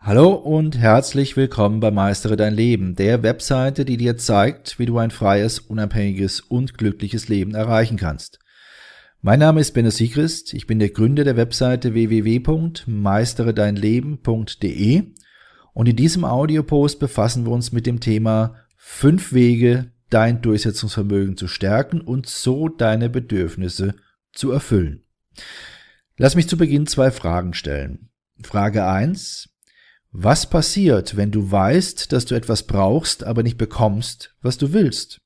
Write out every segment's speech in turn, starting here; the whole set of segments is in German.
Hallo und herzlich willkommen bei Meistere dein Leben, der Webseite, die dir zeigt, wie du ein freies, unabhängiges und glückliches Leben erreichen kannst. Mein Name ist Benno Siegrist, ich bin der Gründer der Webseite www.meisteredeinleben.de und in diesem Audiopost befassen wir uns mit dem Thema fünf Wege, dein Durchsetzungsvermögen zu stärken und so deine Bedürfnisse zu erfüllen. Lass mich zu Beginn zwei Fragen stellen. Frage eins: was passiert, wenn du weißt, dass du etwas brauchst, aber nicht bekommst, was du willst?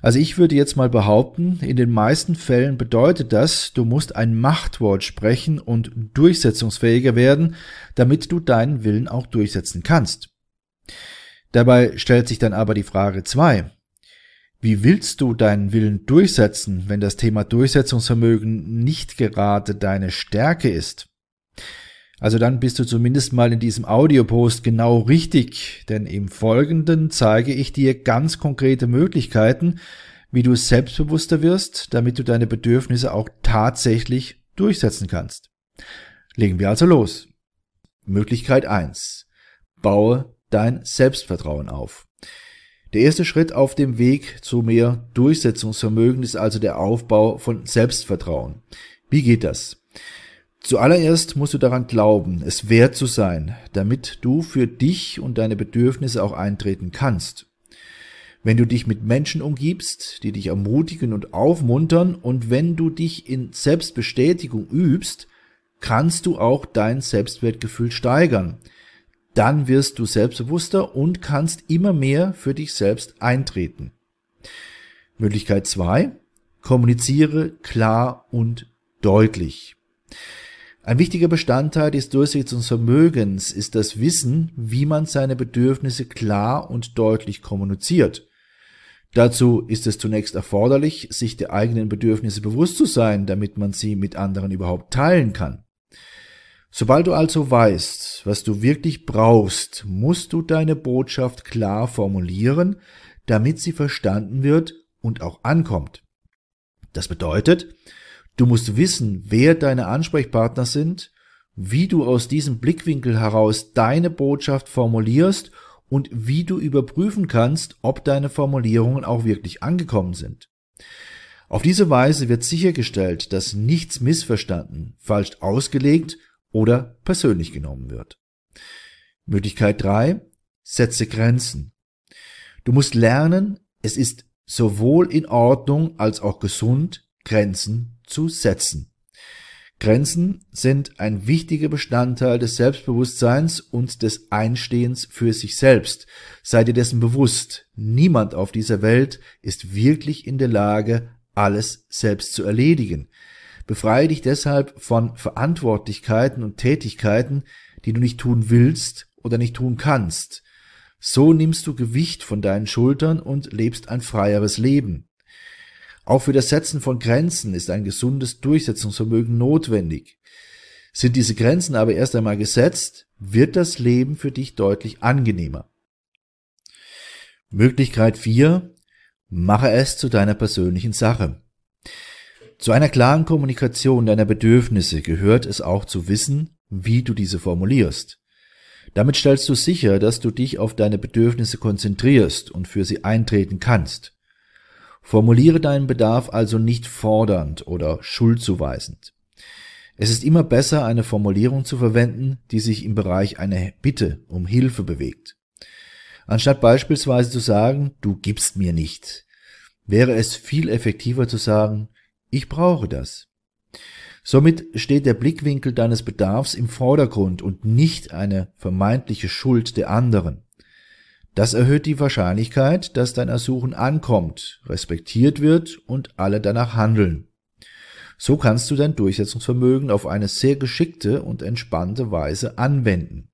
Also ich würde jetzt mal behaupten, in den meisten Fällen bedeutet das, du musst ein Machtwort sprechen und durchsetzungsfähiger werden, damit du deinen Willen auch durchsetzen kannst. Dabei stellt sich dann aber die Frage zwei: Wie willst du deinen Willen durchsetzen, wenn das Thema Durchsetzungsvermögen nicht gerade deine Stärke ist? Also dann bist du zumindest mal in diesem Audiopost genau richtig, denn im Folgenden zeige ich dir ganz konkrete Möglichkeiten, wie du selbstbewusster wirst, damit du deine Bedürfnisse auch tatsächlich durchsetzen kannst. Legen wir also los. Möglichkeit eins: Baue dein Selbstvertrauen auf. Der erste Schritt auf dem Weg zu mehr Durchsetzungsvermögen ist also der Aufbau von Selbstvertrauen. Wie geht das? Zuallererst musst du daran glauben, es wert zu sein, damit du für dich und deine Bedürfnisse auch eintreten kannst. Wenn du dich mit Menschen umgibst, die dich ermutigen und aufmuntern und wenn du dich in Selbstbestätigung übst, kannst du auch dein Selbstwertgefühl steigern. Dann wirst du selbstbewusster und kannst immer mehr für dich selbst eintreten. Möglichkeit zwei: Kommuniziere klar und deutlich. Ein wichtiger Bestandteil des Durchsetzungsvermögens ist das Wissen, wie man seine Bedürfnisse klar und deutlich kommuniziert. Dazu ist es zunächst erforderlich, sich der eigenen Bedürfnisse bewusst zu sein, damit man sie mit anderen überhaupt teilen kann. Sobald du also weißt, was du wirklich brauchst, musst du deine Botschaft klar formulieren, damit sie verstanden wird und auch ankommt. Das bedeutet, Du musst wissen, wer deine Ansprechpartner sind, wie du aus diesem Blickwinkel heraus deine Botschaft formulierst und wie du überprüfen kannst, ob deine Formulierungen auch wirklich angekommen sind. Auf diese Weise wird sichergestellt, dass nichts missverstanden, falsch ausgelegt oder persönlich genommen wird. Möglichkeit drei: Setze Grenzen. Du musst lernen, es ist sowohl in Ordnung als auch gesund, Grenzen zu setzen. Grenzen sind ein wichtiger Bestandteil des Selbstbewusstseins und des Einstehens für sich selbst. Sei dir dessen bewusst, niemand auf dieser Welt ist wirklich in der Lage, alles selbst zu erledigen. Befreie dich deshalb von Verantwortlichkeiten und Tätigkeiten, die du nicht tun willst oder nicht tun kannst. So nimmst du Gewicht von deinen Schultern und lebst ein freieres Leben. Auch für das Setzen von Grenzen ist ein gesundes Durchsetzungsvermögen notwendig. Sind diese Grenzen aber erst einmal gesetzt, wird das Leben für dich deutlich angenehmer. Möglichkeit 4. Mache es zu deiner persönlichen Sache. Zu einer klaren Kommunikation deiner Bedürfnisse gehört es auch zu wissen, wie du diese formulierst. Damit stellst du sicher, dass du dich auf deine Bedürfnisse konzentrierst und für sie eintreten kannst. Formuliere deinen Bedarf also nicht fordernd oder schuldzuweisend. Es ist immer besser, eine Formulierung zu verwenden, die sich im Bereich einer Bitte um Hilfe bewegt. Anstatt beispielsweise zu sagen, du gibst mir nicht, wäre es viel effektiver zu sagen, ich brauche das. Somit steht der Blickwinkel deines Bedarfs im Vordergrund und nicht eine vermeintliche Schuld der anderen. Das erhöht die Wahrscheinlichkeit, dass dein Ersuchen ankommt, respektiert wird und alle danach handeln. So kannst du dein Durchsetzungsvermögen auf eine sehr geschickte und entspannte Weise anwenden.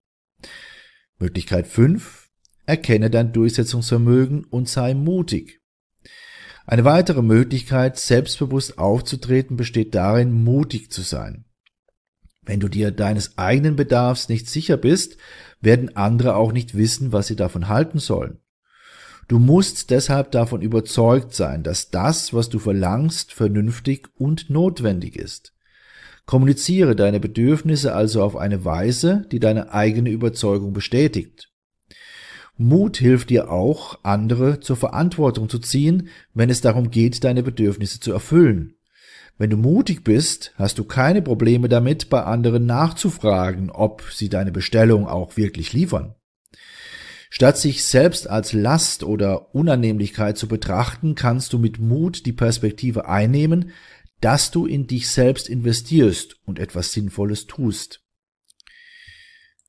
Möglichkeit 5. Erkenne dein Durchsetzungsvermögen und sei mutig. Eine weitere Möglichkeit, selbstbewusst aufzutreten, besteht darin, mutig zu sein. Wenn du dir deines eigenen Bedarfs nicht sicher bist, werden andere auch nicht wissen, was sie davon halten sollen. Du musst deshalb davon überzeugt sein, dass das, was du verlangst, vernünftig und notwendig ist. Kommuniziere deine Bedürfnisse also auf eine Weise, die deine eigene Überzeugung bestätigt. Mut hilft dir auch, andere zur Verantwortung zu ziehen, wenn es darum geht, deine Bedürfnisse zu erfüllen. Wenn du mutig bist, hast du keine Probleme damit, bei anderen nachzufragen, ob sie deine Bestellung auch wirklich liefern. Statt sich selbst als Last oder Unannehmlichkeit zu betrachten, kannst du mit Mut die Perspektive einnehmen, dass du in dich selbst investierst und etwas Sinnvolles tust.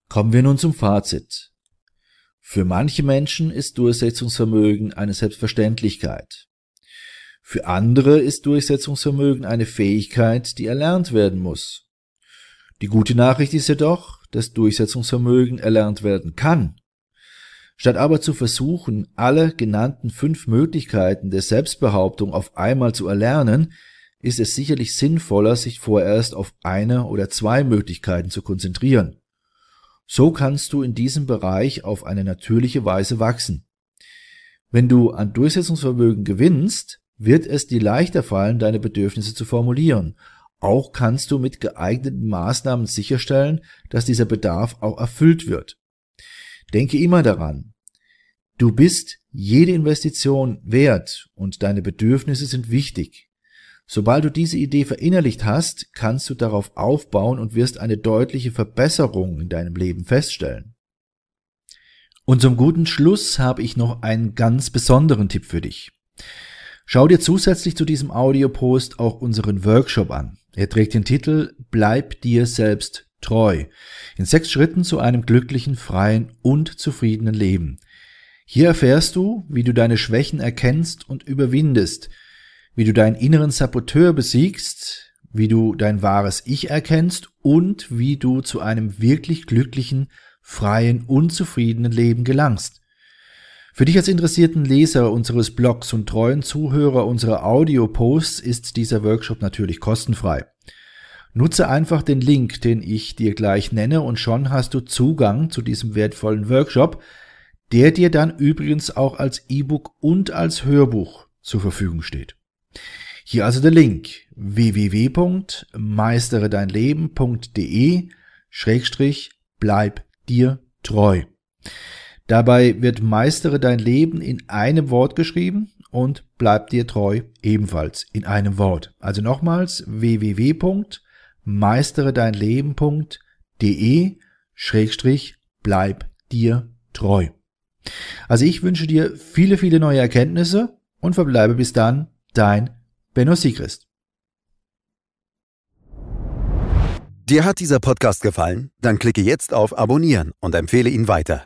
Kommen wir nun zum Fazit. Für manche Menschen ist Durchsetzungsvermögen eine Selbstverständlichkeit. Für andere ist Durchsetzungsvermögen eine Fähigkeit, die erlernt werden muss. Die gute Nachricht ist jedoch, dass Durchsetzungsvermögen erlernt werden kann. Statt aber zu versuchen, alle genannten fünf Möglichkeiten der Selbstbehauptung auf einmal zu erlernen, ist es sicherlich sinnvoller, sich vorerst auf eine oder zwei Möglichkeiten zu konzentrieren. So kannst du in diesem Bereich auf eine natürliche Weise wachsen. Wenn du an Durchsetzungsvermögen gewinnst, wird es dir leichter fallen, deine Bedürfnisse zu formulieren. Auch kannst du mit geeigneten Maßnahmen sicherstellen, dass dieser Bedarf auch erfüllt wird. Denke immer daran, du bist jede Investition wert und deine Bedürfnisse sind wichtig. Sobald du diese Idee verinnerlicht hast, kannst du darauf aufbauen und wirst eine deutliche Verbesserung in deinem Leben feststellen. Und zum guten Schluss habe ich noch einen ganz besonderen Tipp für dich. Schau dir zusätzlich zu diesem Audiopost auch unseren Workshop an. Er trägt den Titel Bleib dir selbst treu. In sechs Schritten zu einem glücklichen, freien und zufriedenen Leben. Hier erfährst du, wie du deine Schwächen erkennst und überwindest, wie du deinen inneren Saboteur besiegst, wie du dein wahres Ich erkennst und wie du zu einem wirklich glücklichen, freien und zufriedenen Leben gelangst. Für dich als interessierten Leser unseres Blogs und treuen Zuhörer unserer Audio-Posts ist dieser Workshop natürlich kostenfrei. Nutze einfach den Link, den ich dir gleich nenne und schon hast du Zugang zu diesem wertvollen Workshop, der dir dann übrigens auch als E-Book und als Hörbuch zur Verfügung steht. Hier also der Link www.meisteredeinleben.de Schrägstrich bleib dir treu. Dabei wird meistere dein Leben in einem Wort geschrieben und bleib dir treu ebenfalls in einem Wort. Also nochmals www.meisteredeinleben.de Schrägstrich bleib dir treu. Also ich wünsche dir viele, viele neue Erkenntnisse und verbleibe bis dann dein Benno Siegrist. Dir hat dieser Podcast gefallen? Dann klicke jetzt auf Abonnieren und empfehle ihn weiter.